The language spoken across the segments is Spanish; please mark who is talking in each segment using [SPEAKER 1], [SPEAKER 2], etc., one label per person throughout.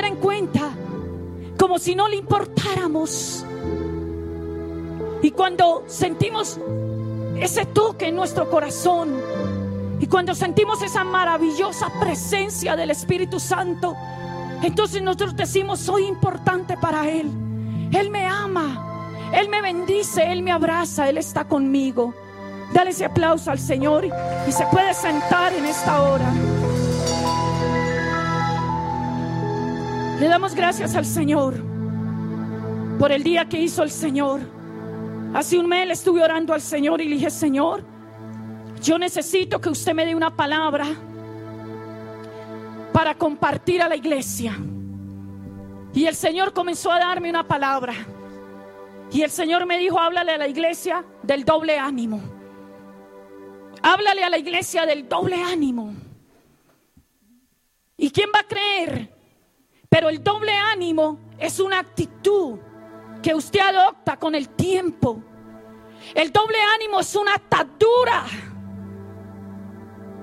[SPEAKER 1] en cuenta, como si no le importáramos. Y cuando sentimos ese toque en nuestro corazón, y cuando sentimos esa maravillosa presencia del Espíritu Santo, entonces nosotros decimos, soy importante para Él. Él me ama, Él me bendice, Él me abraza, Él está conmigo. Dale ese aplauso al Señor y se puede sentar en esta hora. Le damos gracias al Señor por el día que hizo el Señor. Hace un mes le estuve orando al Señor y le dije, Señor, yo necesito que usted me dé una palabra para compartir a la iglesia. Y el Señor comenzó a darme una palabra. Y el Señor me dijo, háblale a la iglesia del doble ánimo. Háblale a la iglesia del doble ánimo. ¿Y quién va a creer? Pero el doble ánimo es una actitud que usted adopta con el tiempo. El doble ánimo es una atadura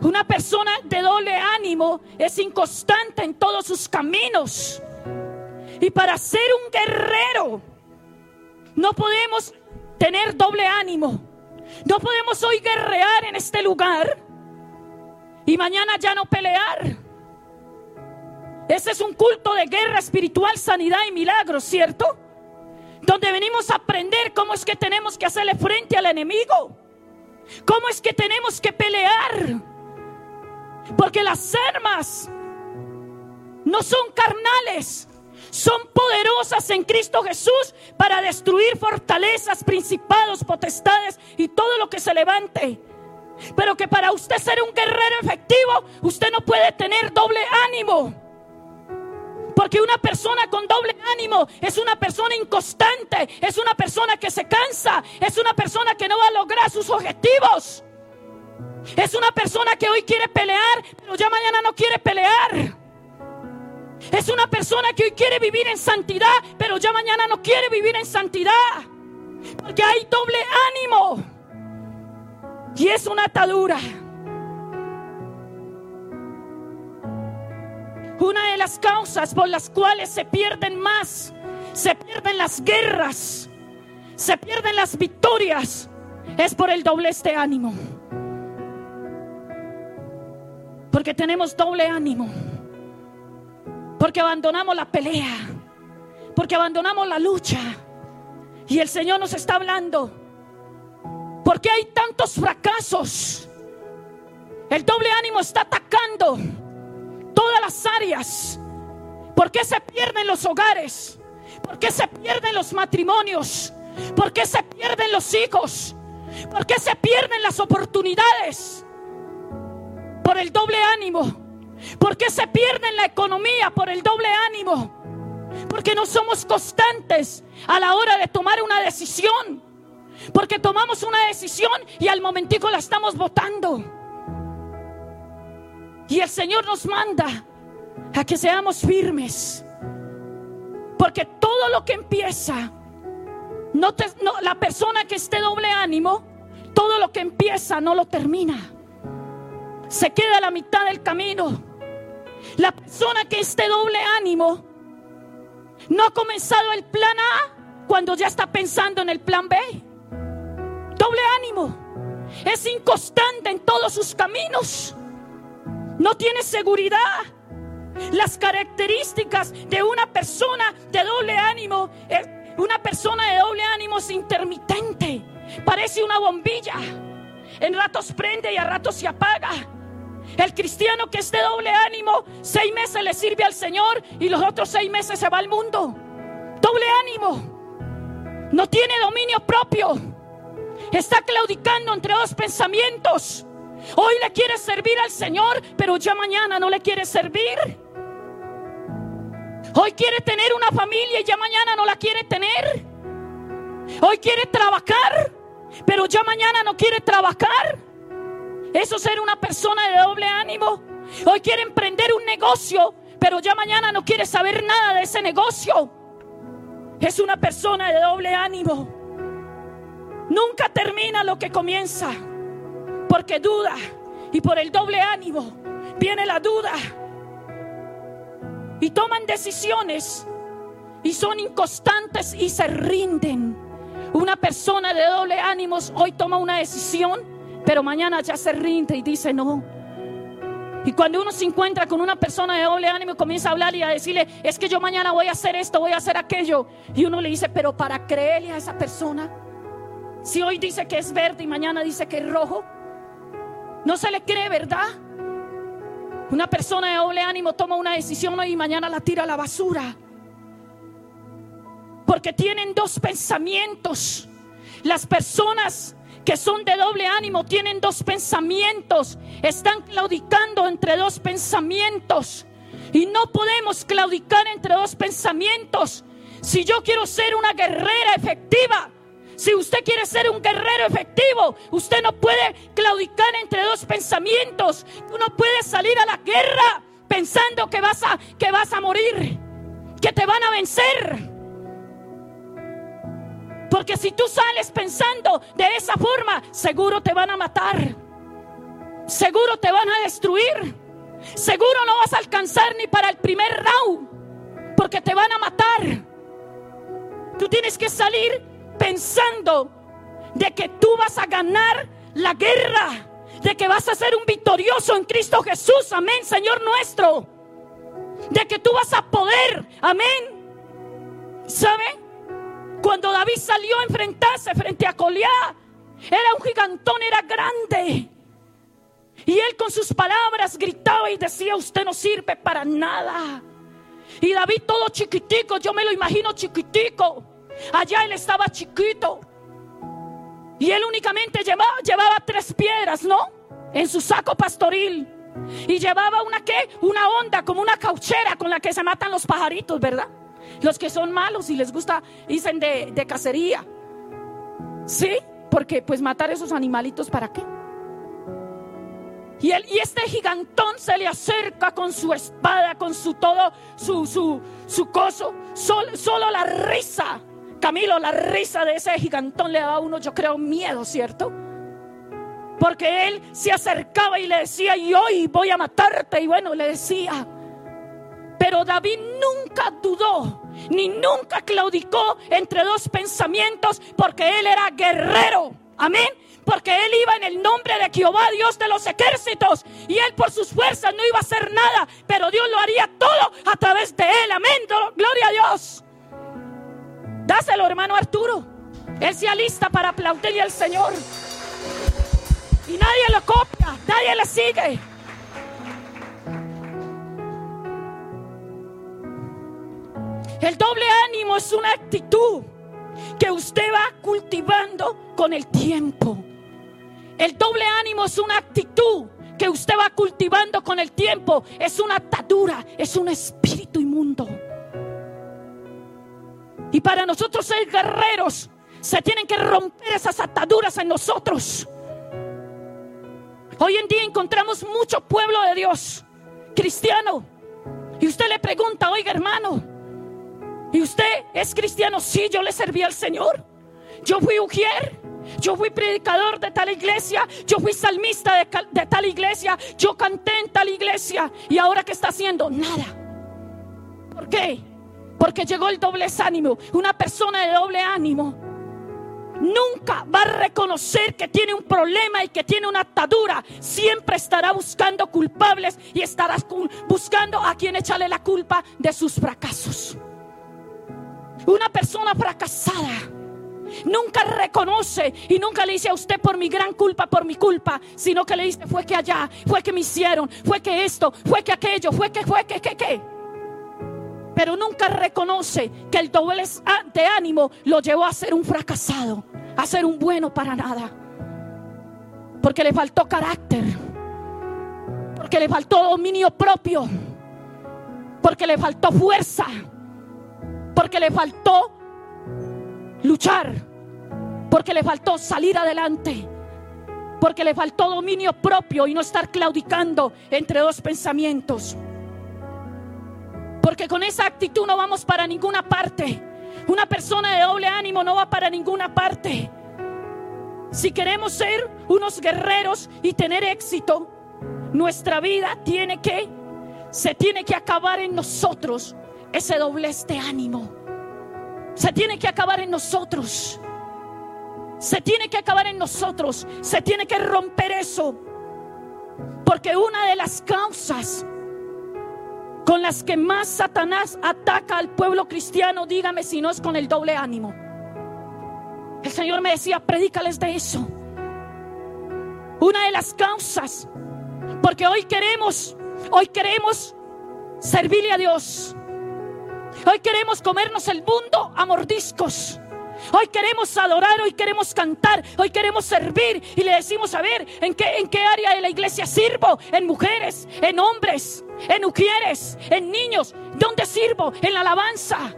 [SPEAKER 1] una persona de doble ánimo es inconstante en todos sus caminos. Y para ser un guerrero, no podemos tener doble ánimo. No podemos hoy guerrear en este lugar y mañana ya no pelear. Ese es un culto de guerra espiritual, sanidad y milagros, ¿cierto? Donde venimos a aprender cómo es que tenemos que hacerle frente al enemigo. ¿Cómo es que tenemos que pelear? Porque las armas no son carnales, son poderosas en Cristo Jesús para destruir fortalezas, principados, potestades y todo lo que se levante. Pero que para usted ser un guerrero efectivo, usted no puede tener doble ánimo. Porque una persona con doble ánimo es una persona inconstante, es una persona que se cansa, es una persona que no va a lograr sus objetivos. Es una persona que hoy quiere pelear, pero ya mañana no quiere pelear. Es una persona que hoy quiere vivir en santidad, pero ya mañana no quiere vivir en santidad. Porque hay doble ánimo. Y es una atadura. Una de las causas por las cuales se pierden más, se pierden las guerras, se pierden las victorias, es por el doble este ánimo. Porque tenemos doble ánimo. Porque abandonamos la pelea. Porque abandonamos la lucha. Y el Señor nos está hablando. Porque hay tantos fracasos. El doble ánimo está atacando todas las áreas. ¿Por qué se pierden los hogares? ¿Por qué se pierden los matrimonios? ¿Por qué se pierden los hijos? ¿Por qué se pierden las oportunidades? por el doble ánimo? ¿Por qué se pierde en la economía por el doble ánimo? Porque no somos constantes a la hora de tomar una decisión. Porque tomamos una decisión y al momentico la estamos votando. Y el Señor nos manda a que seamos firmes. Porque todo lo que empieza, no, no la persona que esté doble ánimo, todo lo que empieza no lo termina se queda a la mitad del camino. La persona que esté doble ánimo no ha comenzado el plan A cuando ya está pensando en el plan B. Doble ánimo. Es inconstante en todos sus caminos. No tiene seguridad. Las características de una persona de doble ánimo, una persona de doble ánimo es intermitente. Parece una bombilla. En ratos prende y a ratos se apaga. El cristiano que esté doble ánimo, seis meses le sirve al Señor y los otros seis meses se va al mundo. Doble ánimo. No tiene dominio propio. Está claudicando entre dos pensamientos. Hoy le quiere servir al Señor, pero ya mañana no le quiere servir. Hoy quiere tener una familia y ya mañana no la quiere tener. Hoy quiere trabajar, pero ya mañana no quiere trabajar. Eso ser una persona de doble ánimo. Hoy quiere emprender un negocio, pero ya mañana no quiere saber nada de ese negocio. Es una persona de doble ánimo. Nunca termina lo que comienza, porque duda. Y por el doble ánimo viene la duda. y toman decisiones y son inconstantes y se rinden. Una persona de doble ánimos hoy toma una decisión, pero mañana ya se rinde y dice no. Y cuando uno se encuentra con una persona de doble ánimo comienza a hablar y a decirle, es que yo mañana voy a hacer esto, voy a hacer aquello. Y uno le dice, pero para creerle a esa persona, si hoy dice que es verde y mañana dice que es rojo, no se le cree, ¿verdad? Una persona de doble ánimo toma una decisión hoy y mañana la tira a la basura. Porque tienen dos pensamientos. Las personas que son de doble ánimo tienen dos pensamientos. Están claudicando entre dos pensamientos. Y no podemos claudicar entre dos pensamientos. Si yo quiero ser una guerrera efectiva, si usted quiere ser un guerrero efectivo, usted no puede claudicar entre dos pensamientos. Uno puede salir a la guerra pensando que vas a, que vas a morir, que te van a vencer. Porque si tú sales pensando de esa forma, seguro te van a matar. Seguro te van a destruir. Seguro no vas a alcanzar ni para el primer round. Porque te van a matar. Tú tienes que salir pensando de que tú vas a ganar la guerra. De que vas a ser un victorioso en Cristo Jesús. Amén, Señor nuestro. De que tú vas a poder. Amén. ¿Saben? Cuando David salió a enfrentarse frente a Goliat, era un gigantón, era grande. Y él con sus palabras gritaba y decía, usted no sirve para nada. Y David todo chiquitico, yo me lo imagino chiquitico. Allá él estaba chiquito. Y él únicamente llevaba, llevaba tres piedras, ¿no? En su saco pastoril. Y llevaba una qué? Una onda, como una cauchera con la que se matan los pajaritos, ¿verdad? Los que son malos y les gusta, dicen de, de cacería. ¿Sí? Porque pues matar esos animalitos para qué? Y, él, y este gigantón se le acerca con su espada, con su todo, su, su, su coso. solo la risa, Camilo, la risa de ese gigantón le daba a uno, yo creo, miedo, ¿cierto? Porque él se acercaba y le decía, y hoy voy a matarte. Y bueno, le decía, pero David nunca dudó, ni nunca claudicó entre dos pensamientos, porque él era guerrero. Amén. Porque él iba en el nombre de Jehová, Dios de los ejércitos. Y él por sus fuerzas no iba a hacer nada. Pero Dios lo haría todo a través de él. Amén. Gloria a Dios. Dáselo, hermano Arturo. Él se alista para aplaudirle al Señor. Y nadie lo copia, nadie le sigue. El doble ánimo es una actitud que usted va cultivando con el tiempo. El doble ánimo es una actitud que usted va cultivando con el tiempo. Es una atadura, es un espíritu inmundo. Y para nosotros ser guerreros, se tienen que romper esas ataduras en nosotros. Hoy en día encontramos mucho pueblo de Dios, cristiano. Y usted le pregunta, oiga hermano, ¿Y usted es cristiano? Sí, yo le serví al Señor. Yo fui ujier. Yo fui predicador de tal iglesia. Yo fui salmista de, de, tal iglesia. Yo canté en tal iglesia. ¿Y ahora qué está haciendo? Nada. ¿Por qué? Porque llegó el doble ánimo. Una persona de doble ánimo nunca va a reconocer que tiene un problema y que tiene una atadura. Siempre estará buscando culpables y estará buscando a quien echarle la culpa de sus fracasos. Una persona fracasada nunca reconoce y nunca le dice a usted por mi gran culpa, por mi culpa, sino que le dice fue que allá, fue que me hicieron, fue que esto, fue que aquello, fue que, fue que, que, que. Pero nunca reconoce que el doble de ánimo lo llevó a ser un fracasado, a ser un bueno para nada. Porque le faltó carácter, porque le faltó dominio propio, porque le faltó fuerza porque le faltó luchar, porque le faltó salir adelante, porque le faltó dominio propio y no estar claudicando entre dos pensamientos. Porque con esa actitud no vamos para ninguna parte. Una persona de doble ánimo no va para ninguna parte. Si queremos ser unos guerreros y tener éxito, nuestra vida tiene que se tiene que acabar en nosotros ese doblez de ánimo. Se tiene que acabar en nosotros. Se tiene que acabar en nosotros. Se tiene que romper eso. Porque una de las causas con las que más Satanás ataca al pueblo cristiano, dígame si no es con el doble ánimo. El Señor me decía, predícales de eso. Una de las causas, porque hoy queremos, hoy queremos servirle a Dios. Hoy queremos comernos el mundo a mordiscos. Hoy queremos adorar, hoy queremos cantar, hoy queremos servir y le decimos, a ver, ¿en qué, en qué área de la iglesia sirvo? En mujeres, en hombres, en mujeres, en niños. ¿Dónde sirvo? En la alabanza.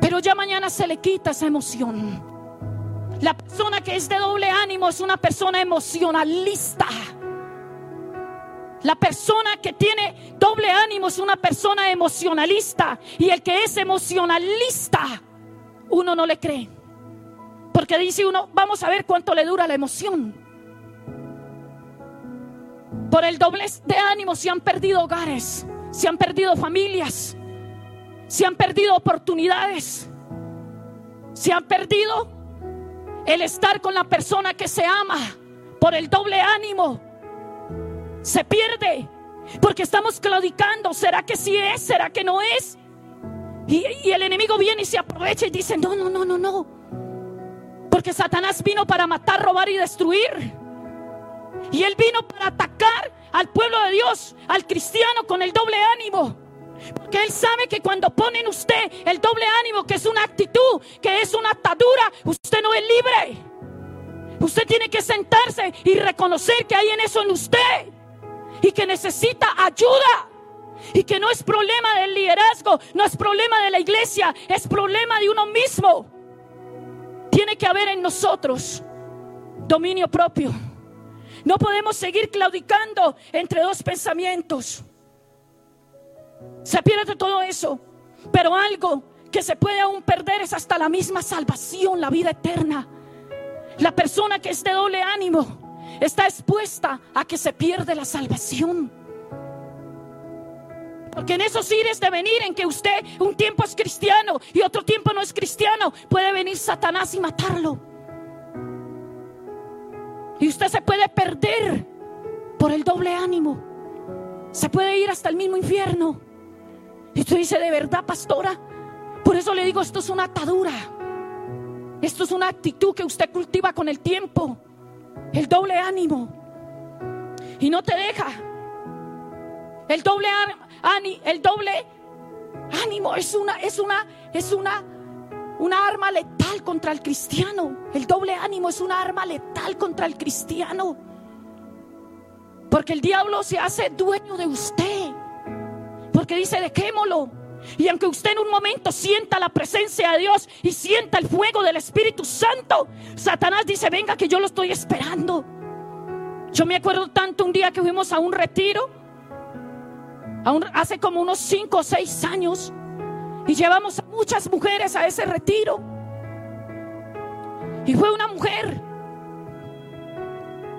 [SPEAKER 1] Pero ya mañana se le quita esa emoción. La persona que es de doble ánimo es una persona emocionalista. La persona que tiene doble ánimo es una persona emocionalista. Y el que es emocionalista uno no le cree. Porque dice uno, vamos a ver cuánto le dura la emoción. Por el doblez de ánimo se han perdido hogares, se han perdido familias, se han perdido oportunidades, se han perdido el estar con la persona que se ama. Por el doble ánimo se pierde porque estamos claudicando. ¿Será que sí es? ¿Será que no es? Y, el enemigo viene y se aprovecha y dice, no, no, no, no, no. Porque Satanás vino para matar, robar y destruir. Y él vino para atacar al pueblo de Dios, al cristiano con el doble ánimo. Porque Él sabe que cuando pone en usted el doble ánimo, que es una actitud, que es una atadura, usted no es libre. Usted tiene que sentarse y reconocer que hay en eso en usted y que necesita ayuda. Y que no es problema del liderazgo, no es problema de la iglesia, es problema de uno mismo. Tiene que haber en nosotros dominio propio. No podemos seguir claudicando entre dos pensamientos. Se pierde todo eso. Pero algo que se puede aún perder es hasta la misma salvación, la vida eterna. La persona que es de doble ánimo está expuesta a que se pierde la salvación. Porque en esos ires de venir en que usted un tiempo es cristiano y otro tiempo no es cristiano, puede venir Satanás y matarlo. Y usted se puede perder por el doble ánimo. Se puede ir hasta el mismo infierno. Y usted dice, de verdad, pastora. Por eso le digo, esto es una atadura. Esto es una actitud que usted cultiva con el tiempo. El doble ánimo. Y no te deja. El doble el doble ánimo es una, es una, es una, una arma letal contra el cristiano. El doble ánimo es una arma letal contra el cristiano. Porque el diablo se hace dueño de usted. Porque dice, dejémoslo. Y aunque usted en un momento sienta la presencia de Dios y sienta el fuego del Espíritu Santo, Satanás dice, venga que yo lo estoy esperando. Yo me acuerdo tanto un día que fuimos a un retiro hace como unos 5 o 6 años, y llevamos a muchas mujeres a ese retiro. Y fue una mujer.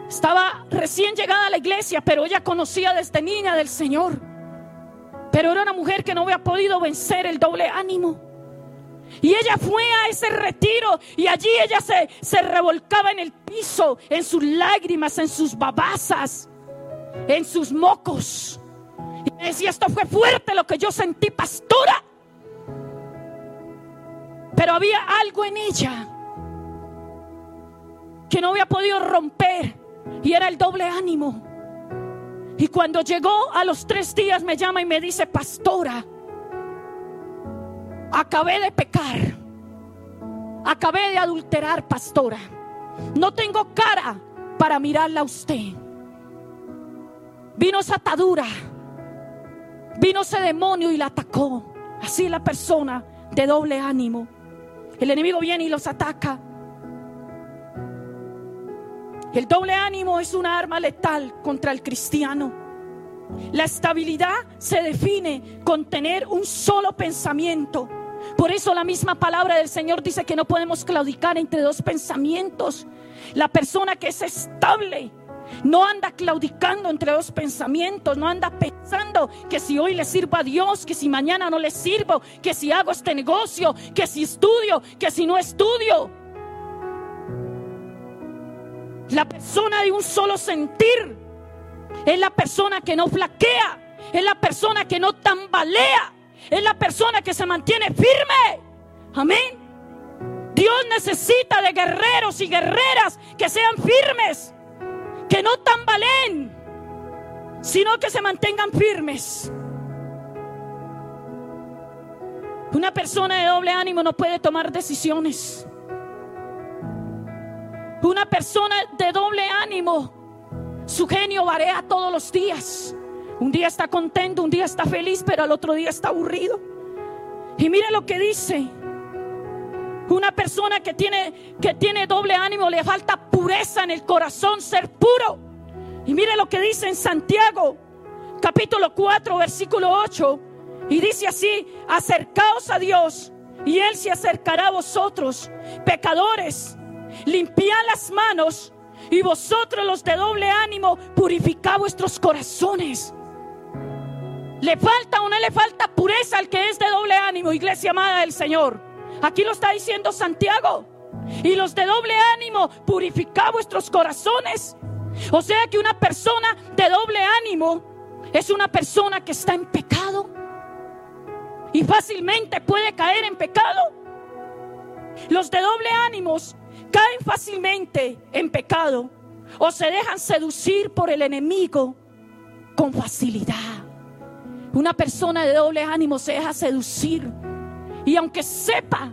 [SPEAKER 1] Estaba recién llegada a la iglesia, pero ella conocía desde niña del Señor. Pero era una mujer que no había podido vencer el doble ánimo. Y ella fue a ese retiro y allí ella se, se revolcaba en el piso, en sus lágrimas, en sus babasas, en sus mocos. Y decía, esto fue fuerte lo que yo sentí, pastora. Pero había algo en ella que no había podido romper y era el doble ánimo. Y cuando llegó a los tres días me llama y me dice, pastora, acabé de pecar, acabé de adulterar, pastora. No tengo cara para mirarla a usted. Vino esa atadura Vino ese demonio y la atacó. Así la persona de doble ánimo. El enemigo viene y los ataca. El doble ánimo es una arma letal contra el cristiano. La estabilidad se define con tener un solo pensamiento. Por eso la misma palabra del Señor dice que no podemos claudicar entre dos pensamientos. La persona que es estable No anda claudicando entre los pensamientos, no anda pensando que si hoy le sirvo a Dios, que si mañana no le sirvo, que si hago este negocio, que si estudio, que si no estudio. La persona de un solo sentir es la persona que no flaquea, es la persona que no tambalea, es la persona que se mantiene firme. Amén. Dios necesita de guerreros y guerreras que sean firmes, que no tambaleen, sino que se mantengan firmes. Una persona de doble ánimo no puede tomar decisiones. Una persona de doble ánimo, su genio varía todos los días. Un día está contento, un día está feliz, pero al otro día está aburrido. Y mire lo que dice. Una persona que tiene, que tiene doble ánimo le falta pureza en el corazón, ser puro. Y mire lo que dice en Santiago, capítulo 4, versículo 8. Y dice así, acercaos a Dios y Él se acercará a vosotros, pecadores, limpiad las manos y vosotros los de doble ánimo, purificad vuestros corazones. ¿Le falta o no le falta pureza al que es de doble ánimo, iglesia amada del Señor? Aquí lo está diciendo Santiago. Y los de doble ánimo, purificad vuestros corazones. O sea que una persona de doble ánimo es una persona que está en pecado y fácilmente puede caer en pecado. Los de doble ánimos caen fácilmente en pecado o se dejan seducir por el enemigo con facilidad. Una persona de doble ánimo se deja seducir y aunque sepa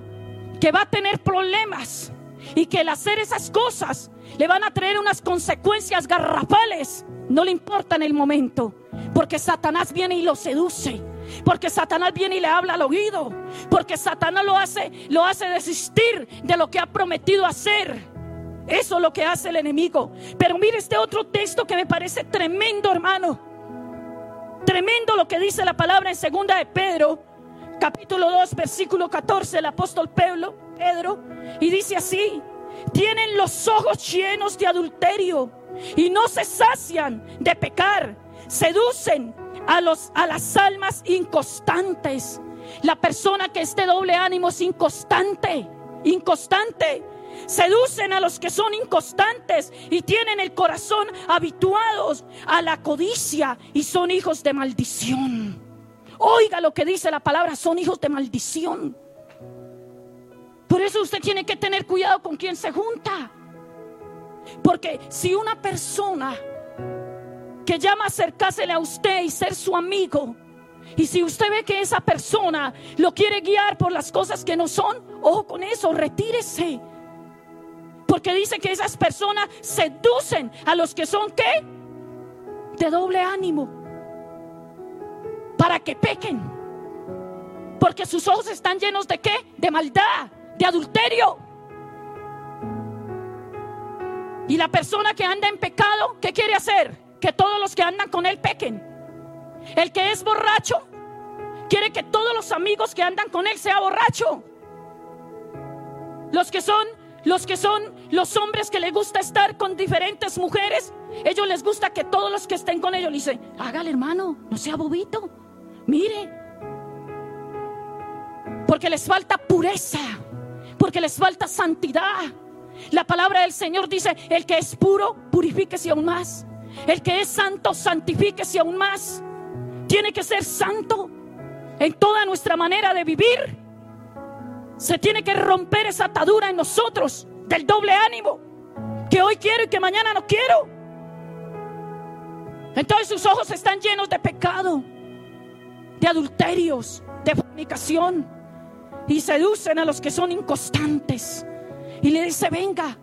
[SPEAKER 1] que va a tener problemas y que el hacer esas cosas le van a traer unas consecuencias garrafales, no le importa en el momento, porque Satanás viene y lo seduce porque Satanás viene y le habla al oído. Porque Satanás lo hace, lo hace desistir de lo que ha prometido hacer. Eso es lo que hace el enemigo. Pero mire este otro texto que me parece tremendo, hermano. Tremendo lo que dice la palabra en segunda de Pedro, capítulo 2, versículo 14, el apóstol Pedro, Pedro, y dice así: Tienen los ojos llenos de adulterio y no se sacian de pecar, seducen a, los, a las almas inconstantes. La persona que es de doble ánimo es inconstante, inconstante. Seducen a los que son inconstantes y tienen el corazón habituados a la codicia y son hijos de maldición. Oiga lo que dice la palabra, son hijos de maldición. Por eso usted tiene que tener cuidado con quien se junta. Porque si una persona que llama a acercársele a usted y ser su amigo. Y si usted ve que esa persona lo quiere guiar por las cosas que no son, ojo con eso, retírese. Porque dice que esas personas seducen a los que son qué? De doble ánimo. Para que pequen. Porque sus ojos están llenos de qué? De maldad, de adulterio. Y la persona que anda en pecado, ¿qué quiere hacer? Que todos los que andan con él pequen. El que es borracho quiere que todos los amigos que andan con él sea borracho. Los que son los que son los hombres que les gusta estar con diferentes mujeres, ellos les gusta que todos los que estén con ellos le dicen, hágale hermano, no sea bobito, mire. Porque les falta pureza, porque les falta santidad. La palabra del Señor dice, el que es puro, purifíquese aún más. El que es santo, santifíquese aún más. Tiene que ser santo en toda nuestra manera de vivir. Se tiene que romper esa atadura en nosotros del doble ánimo. Que hoy quiero y que mañana no quiero. Entonces sus ojos están llenos de pecado, de adulterios, de fornicación. Y seducen a los que son inconstantes. Y le dice, venga.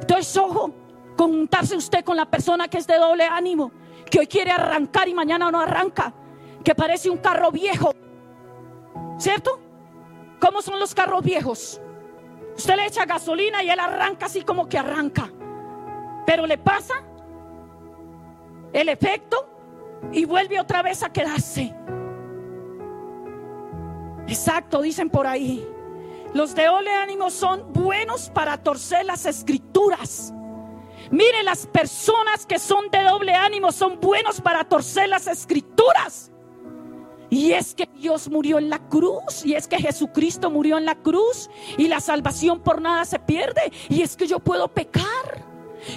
[SPEAKER 1] Entonces, ojo, contarse usted con la persona que es de doble ánimo, que hoy quiere arrancar y mañana no arranca, que parece un carro viejo. ¿Cierto? ¿Cómo son los carros viejos? Usted le echa gasolina y él arranca así como que arranca. Pero le pasa el efecto y vuelve otra vez a quedarse. Exacto, dicen por ahí. Los de doble ánimo son buenos para torcer las escrituras Mire, las personas que son de doble ánimo son buenos para torcer las escrituras. Y es que Dios murió en la cruz, y es que Jesucristo murió en la cruz, y la salvación por nada se pierde, y es que yo puedo pecar.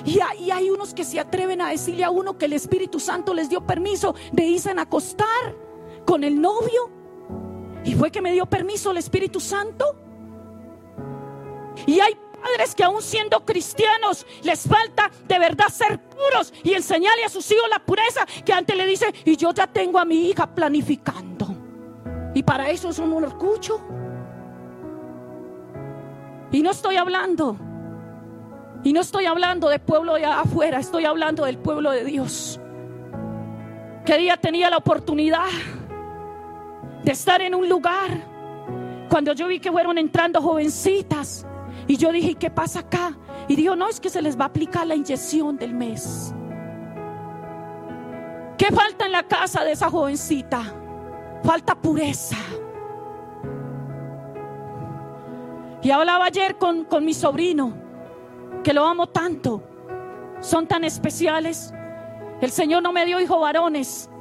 [SPEAKER 1] Y hay, unos que se atreven a decirle a uno que el Espíritu Santo les dio permiso de irse a acostar con el novio. Y fue que me dio permiso el Espíritu Santo. Y hay padres que aún siendo cristianos les falta de verdad ser puros y enseñarle a sus hijos la pureza que antes le dice, y yo ya tengo a mi hija planificando. Y para eso es un orgullo. Y no estoy hablando, y no estoy hablando del pueblo de afuera, estoy hablando del pueblo de Dios. Que día tenía la oportunidad de estar en un lugar cuando yo vi que fueron entrando jovencitas y yo dije, ¿qué pasa acá? Y dijo, no, es que se les va a aplicar la inyección del mes. ¿Qué falta en la casa de esa jovencita? Falta pureza. Y hablaba ayer con, con mi sobrino, que lo amo tanto. Son tan especiales. El Señor no me dio hijos varones,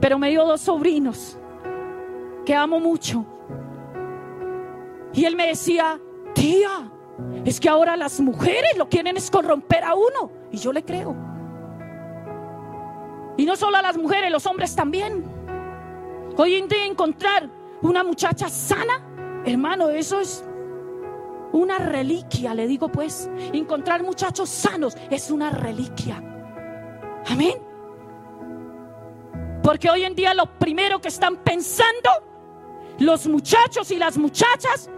[SPEAKER 1] pero me dio dos sobrinos que amo mucho. Y él me decía, tía, es que ahora las mujeres lo quieren es corromper a uno. Y yo le creo. Y no solo a las mujeres, los hombres también. Hoy en día encontrar una muchacha sana, hermano, eso es una reliquia, le digo pues. Encontrar muchachos sanos es una reliquia. Amén. Porque hoy en día lo primero que están pensando los muchachos y las muchachas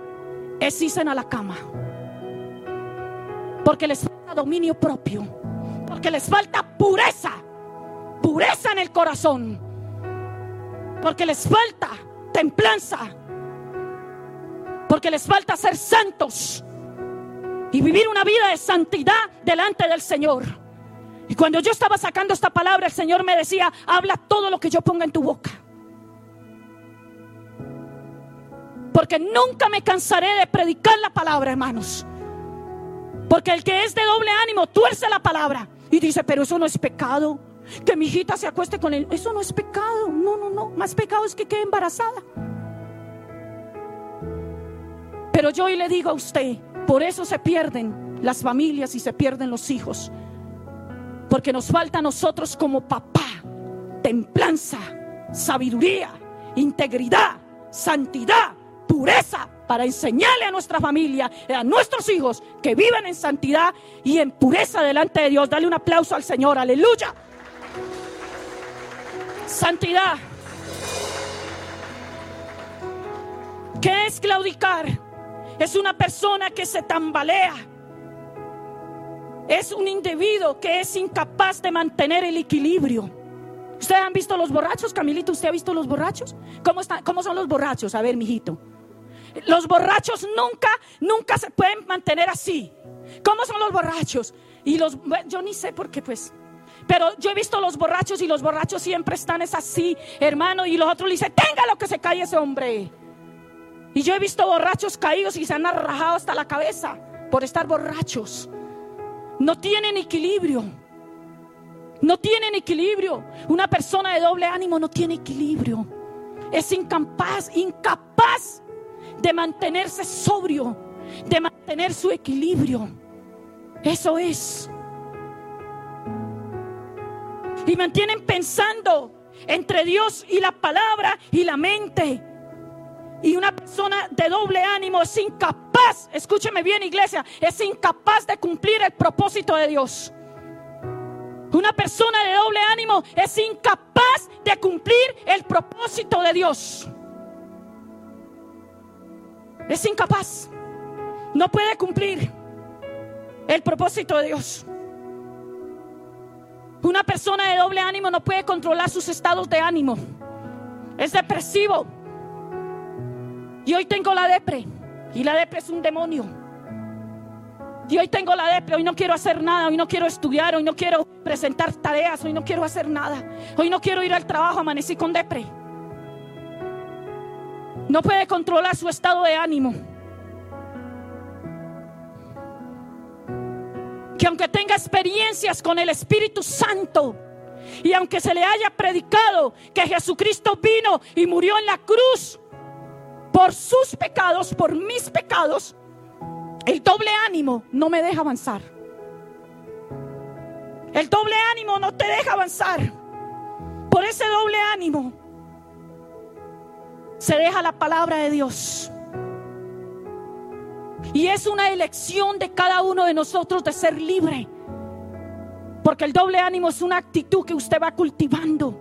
[SPEAKER 1] es irse a la cama. Porque les falta dominio propio. Porque les falta pureza. Pureza en el corazón. Porque les falta templanza. Porque les falta ser santos. Y vivir una vida de santidad delante del Señor. Y cuando yo estaba sacando esta palabra, el Señor me decía, habla todo lo que yo ponga en tu boca. Porque nunca me cansaré de predicar la palabra, hermanos. Porque el que es de doble ánimo tuerce la palabra y dice, pero eso no es pecado. Que mi hijita se acueste con él. Eso no es pecado. No, no, no. Más pecado es que quede embarazada. Pero yo hoy le digo a usted, por eso se pierden las familias y se pierden los hijos. Porque nos falta a nosotros como papá templanza, sabiduría, integridad, santidad, pureza para enseñarle a nuestra familia, a nuestros hijos que viven en santidad y en pureza delante de Dios. Dale un aplauso al Señor, aleluya. Santidad. ¿Qué es claudicar? Es una persona que se tambalea. Es un individuo que es incapaz de mantener el equilibrio. ¿Ustedes han visto los borrachos? Camilito, ¿usted ha visto los borrachos? ¿Cómo, están, ¿Cómo son los borrachos? A ver, mijito. Los borrachos nunca, nunca se pueden mantener así. ¿Cómo son los borrachos? Y los, yo ni sé por qué, pues. Pero yo he visto los borrachos y los borrachos siempre están es así, hermano. Y los otros le dicen, tenga lo que se cae ese hombre. Y yo he visto borrachos caídos y se han arrajado hasta la cabeza por estar borrachos. No tienen equilibrio. No tienen equilibrio. Una persona de doble ánimo no tiene equilibrio. Es incapaz, incapaz de mantenerse sobrio, de mantener su equilibrio. Eso es. Y mantienen pensando entre Dios y la palabra y la mente. Y una persona de doble ánimo es incapaz, escúcheme bien iglesia, es incapaz de cumplir el propósito de Dios. Una persona de doble ánimo es incapaz de cumplir el propósito de Dios. Es incapaz. No puede cumplir el propósito de Dios. Una persona de doble ánimo no puede controlar sus estados de ánimo. Es depresivo. Y hoy tengo la depre. Y la depre es un demonio. Y hoy tengo la depre. Hoy no quiero hacer nada. Hoy no quiero estudiar. Hoy no quiero presentar tareas. Hoy no quiero hacer nada. Hoy no quiero ir al trabajo. Amanecí con depre. No puede controlar su estado de ánimo. que aunque tenga experiencias con el Espíritu Santo, y aunque se le haya predicado que Jesucristo vino y murió en la cruz por sus pecados, por mis pecados, el doble ánimo no me deja avanzar. El doble ánimo no te deja avanzar. Por ese doble ánimo se deja la palabra de Dios. Y es una elección de cada uno de nosotros de ser libre. Porque el doble ánimo es una actitud que usted va cultivando.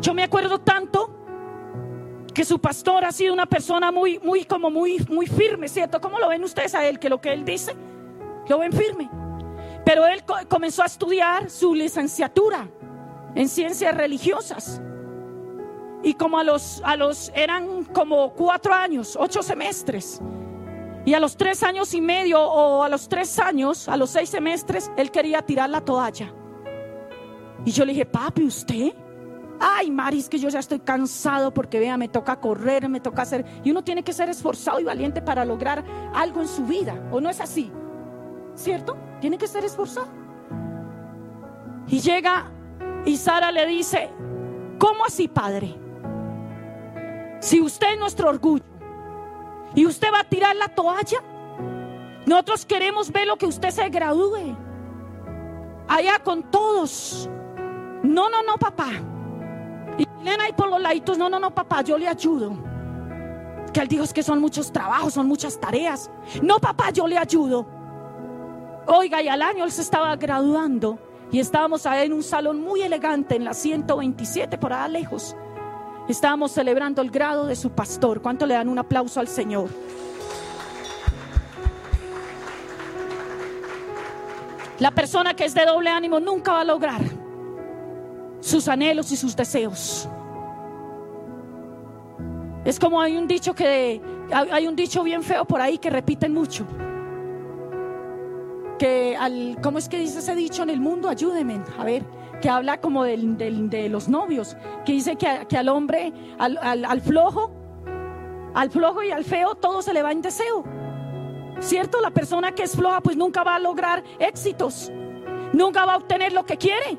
[SPEAKER 1] Yo me acuerdo tanto que su pastor ha sido una persona muy, muy, como muy, muy firme, ¿cierto? ¿Cómo lo ven ustedes a él? Que lo que él dice, lo ven firme. Pero él comenzó a estudiar su licenciatura en ciencias religiosas. Y como a los, a los, eran como cuatro años, ocho semestres. Y a los tres años y medio o a los tres años, a los seis semestres, él quería tirar la toalla. Y yo le dije, papi, ¿usted? Ay, Maris, que yo ya estoy cansado porque vea, me toca correr, me toca hacer. Y uno tiene que ser esforzado y valiente para lograr algo en su vida. ¿O no es así? ¿Cierto? Tiene que ser esforzado. Y llega y Sara le dice, ¿cómo así, padre? Si usted es nuestro orgullo, y usted va a tirar la toalla. Nosotros queremos ver lo que usted se gradúe. Allá con todos. No, no, no, papá. Y Elena ahí por los laditos, no, no, no, papá, yo le ayudo. Que él dijo es que son muchos trabajos, son muchas tareas. No, papá, yo le ayudo. Oiga, y al año él se estaba graduando y estábamos ahí en un salón muy elegante en la 127, por allá lejos. Estábamos celebrando el grado de su pastor. ¿Cuánto le dan un aplauso al Señor? La persona que es de doble ánimo nunca va a lograr sus anhelos y sus deseos. Es como hay un dicho que hay un dicho bien feo por ahí que repiten mucho. Que al ¿cómo es que dice ese dicho en el mundo? Ayúdenme, a ver que habla como de los novios, que dice que, al hombre, al, flojo, al flojo y al feo, todo se le va en deseo. ¿Cierto? La persona que es floja pues nunca va a lograr éxitos, nunca va a obtener lo que quiere,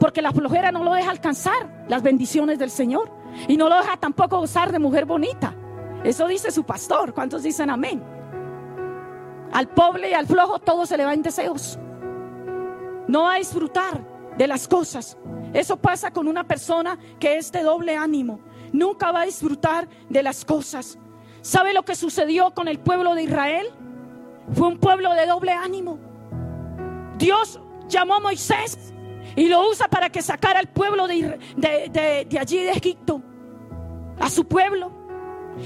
[SPEAKER 1] porque la flojera no lo deja alcanzar las bendiciones del Señor y no lo deja tampoco gozar de mujer bonita. Eso dice su pastor. ¿Cuántos dicen amén? Al pobre y al flojo todo se le va en deseos. No va a disfrutar de las cosas. Eso pasa con una persona que es de doble ánimo. Nunca va a disfrutar de las cosas. ¿Sabe lo que sucedió con el pueblo de Israel? Fue un pueblo de doble ánimo. Dios llamó a Moisés y lo usa para que sacara al pueblo de, de, allí de Egipto, a su pueblo.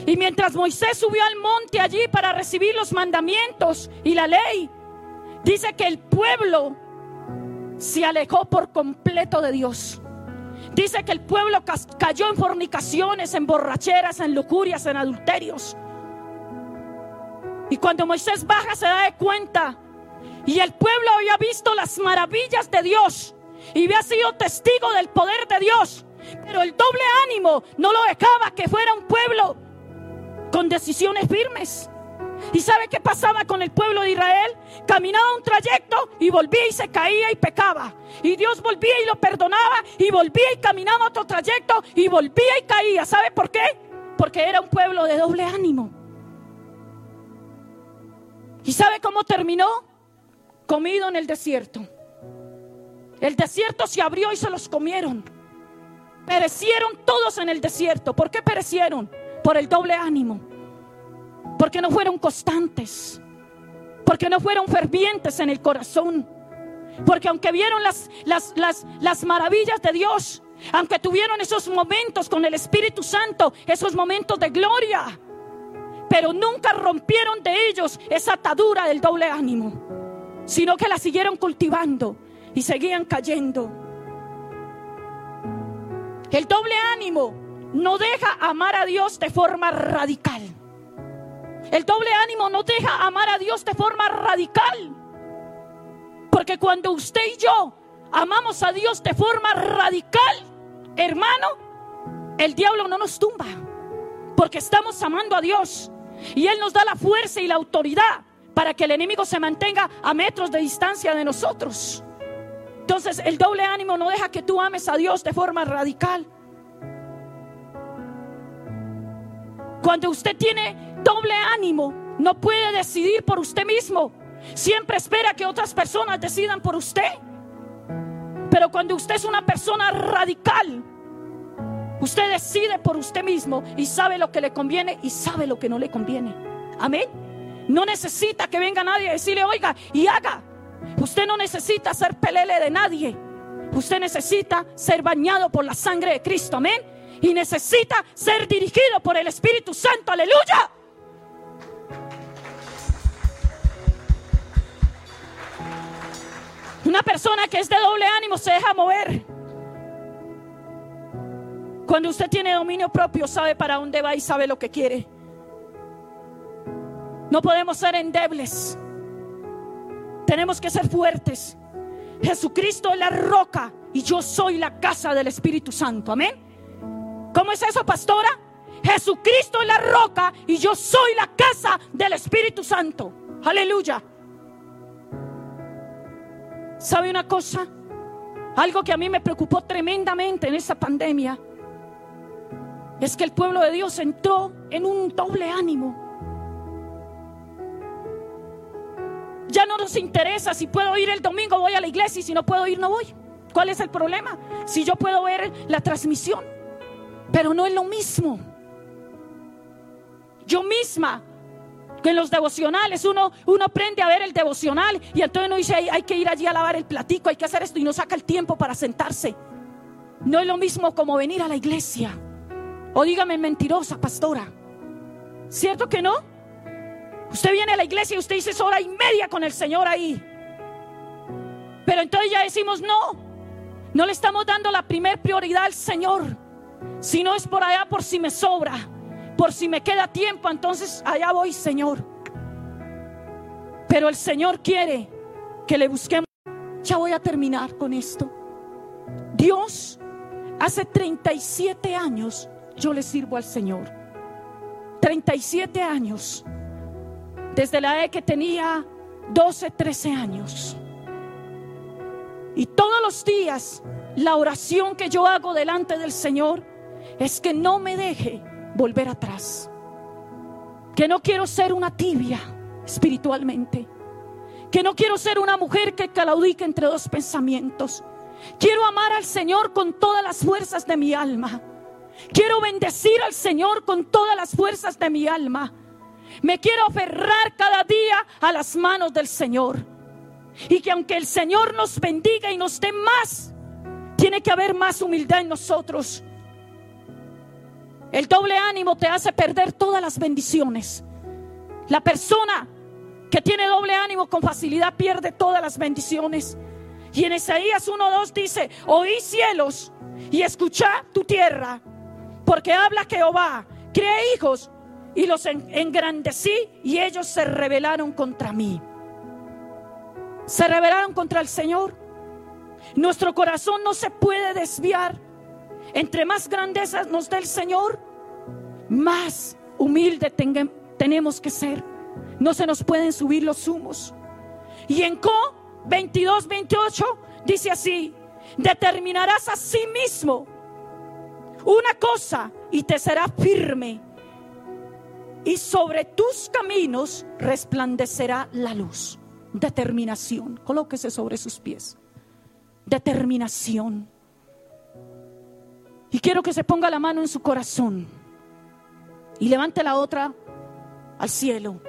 [SPEAKER 1] Y mientras Moisés subió al monte allí para recibir los mandamientos y la ley, dice que el pueblo se alejó por completo de Dios. Dice que el pueblo cayó en fornicaciones, en borracheras, en locurias, en adulterios. Y cuando Moisés baja se da de cuenta y el pueblo había visto las maravillas de Dios y había sido testigo del poder de Dios. Pero el doble ánimo no lo dejaba que fuera un pueblo con decisiones firmes. ¿Y sabe qué pasaba con el pueblo de Israel? Caminaba un trayecto y volvía y se caía y pecaba. Y Dios volvía y lo perdonaba y volvía y caminaba otro trayecto y volvía y caía. ¿Sabe por qué? Porque era un pueblo de doble ánimo. ¿Y sabe cómo terminó? Comido en el desierto. El desierto se abrió y se los comieron. Perecieron todos en el desierto. ¿Por qué perecieron? Por el doble ánimo porque no fueron constantes, porque no fueron fervientes en el corazón, porque aunque vieron las, las, las, las maravillas de Dios, aunque tuvieron esos momentos con el Espíritu Santo, esos momentos de gloria, pero nunca rompieron de ellos esa atadura del doble ánimo, sino que la siguieron cultivando y seguían cayendo. El doble ánimo no deja amar a Dios de forma radical. El doble ánimo no deja amar a Dios de forma radical. Porque cuando usted y yo amamos a Dios de forma radical, hermano, el diablo no nos tumba. Porque estamos amando a Dios. Y Él nos da la fuerza y la autoridad para que el enemigo se mantenga a metros de distancia de nosotros. Entonces el doble ánimo no deja que tú ames a Dios de forma radical. Cuando usted tiene doble ánimo, no puede decidir por usted mismo. Siempre espera que otras personas decidan por usted. Pero cuando usted es una persona radical, usted decide por usted mismo y sabe lo que le conviene y sabe lo que no le conviene. Amén. No necesita que venga nadie a decirle, oiga, y haga. Usted no necesita ser pelele de nadie. Usted necesita ser bañado por la sangre de Cristo. Amén. Y necesita ser dirigido por el Espíritu Santo. Aleluya. Una persona que es de doble ánimo se deja mover. Cuando usted tiene dominio propio, sabe para dónde va y sabe lo que quiere. No podemos ser endebles. Tenemos que ser fuertes. Jesucristo es la roca y yo soy la casa del Espíritu Santo. Amén. ¿Cómo es eso, pastora? Jesucristo es la roca y yo soy la casa del Espíritu Santo. Aleluya. ¿Sabe una cosa? Algo que a mí me preocupó tremendamente en esa pandemia es que el pueblo de Dios entró en un doble ánimo. Ya no nos interesa si puedo ir el domingo, voy a la iglesia y si no puedo ir, no voy. ¿Cuál es el problema? Si yo puedo ver la transmisión, pero no es lo mismo. Yo misma en los devocionales uno, uno aprende a ver el devocional y entonces uno dice hay, hay que ir allí a lavar el platico, hay que hacer esto y no saca el tiempo para sentarse. No es lo mismo como venir a la iglesia. O dígame mentirosa, pastora. ¿Cierto que no? Usted viene a la iglesia y usted dice es hora y media con el Señor ahí. Pero entonces ya decimos no. No le estamos dando la primer prioridad al Señor. Si no es por allá, por si me sobra. Por si me queda tiempo, entonces allá voy, Señor. Pero el Señor quiere que le busquemos. Ya voy a terminar con esto. Dios, hace 37 años yo le sirvo al Señor. 37 años. Desde la edad que tenía 12, 13 años. Y todos los días la oración que yo hago delante del Señor es que no me deje volver atrás. Que no quiero ser una tibia espiritualmente. Que no quiero ser una mujer que claudique entre dos pensamientos. Quiero amar al Señor con todas las fuerzas de mi alma. Quiero bendecir al Señor con todas las fuerzas de mi alma. Me quiero aferrar cada día a las manos del Señor. Y que aunque el Señor nos bendiga y nos dé más, tiene que haber más humildad en nosotros. El doble ánimo te hace perder todas las bendiciones. La persona que tiene doble ánimo con facilidad pierde todas las bendiciones. Y en Isaías 1.2 dice, oí cielos y escucha tu tierra, porque habla Jehová, crea hijos y los engrandecí y ellos se rebelaron contra mí. Se rebelaron contra el Señor. Nuestro corazón no se puede desviar entre más grandezas nos dé el Señor, más humilde tenemos que ser. No se nos pueden subir los humos. Y en Co 22, 28 dice así, determinarás a sí mismo una cosa y te será firme. Y sobre tus caminos resplandecerá la luz. Determinación. Colóquese sobre sus pies. Determinación. Y quiero que se ponga la mano en su corazón y levante la otra al cielo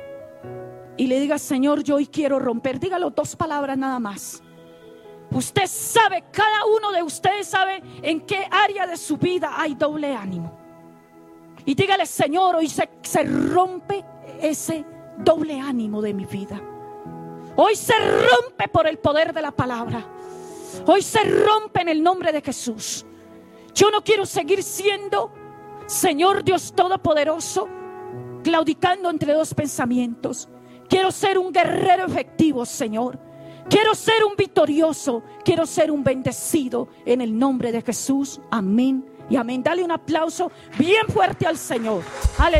[SPEAKER 1] y le diga, Señor, yo hoy quiero romper. Dígalo dos palabras nada más. Usted sabe, cada uno de ustedes sabe en qué área de su vida hay doble ánimo. Y dígale, Señor, hoy se, se rompe ese doble ánimo de mi vida. Hoy se rompe por el poder de la palabra. Hoy se rompe en el nombre de Jesús. Yo no quiero seguir siendo, Señor Dios Todopoderoso, claudicando entre dos pensamientos. Quiero ser un guerrero efectivo, Señor. Quiero ser un victorioso. Quiero ser un bendecido en el nombre de Jesús. Amén y amén. Dale un aplauso bien fuerte al Señor. Aleluya.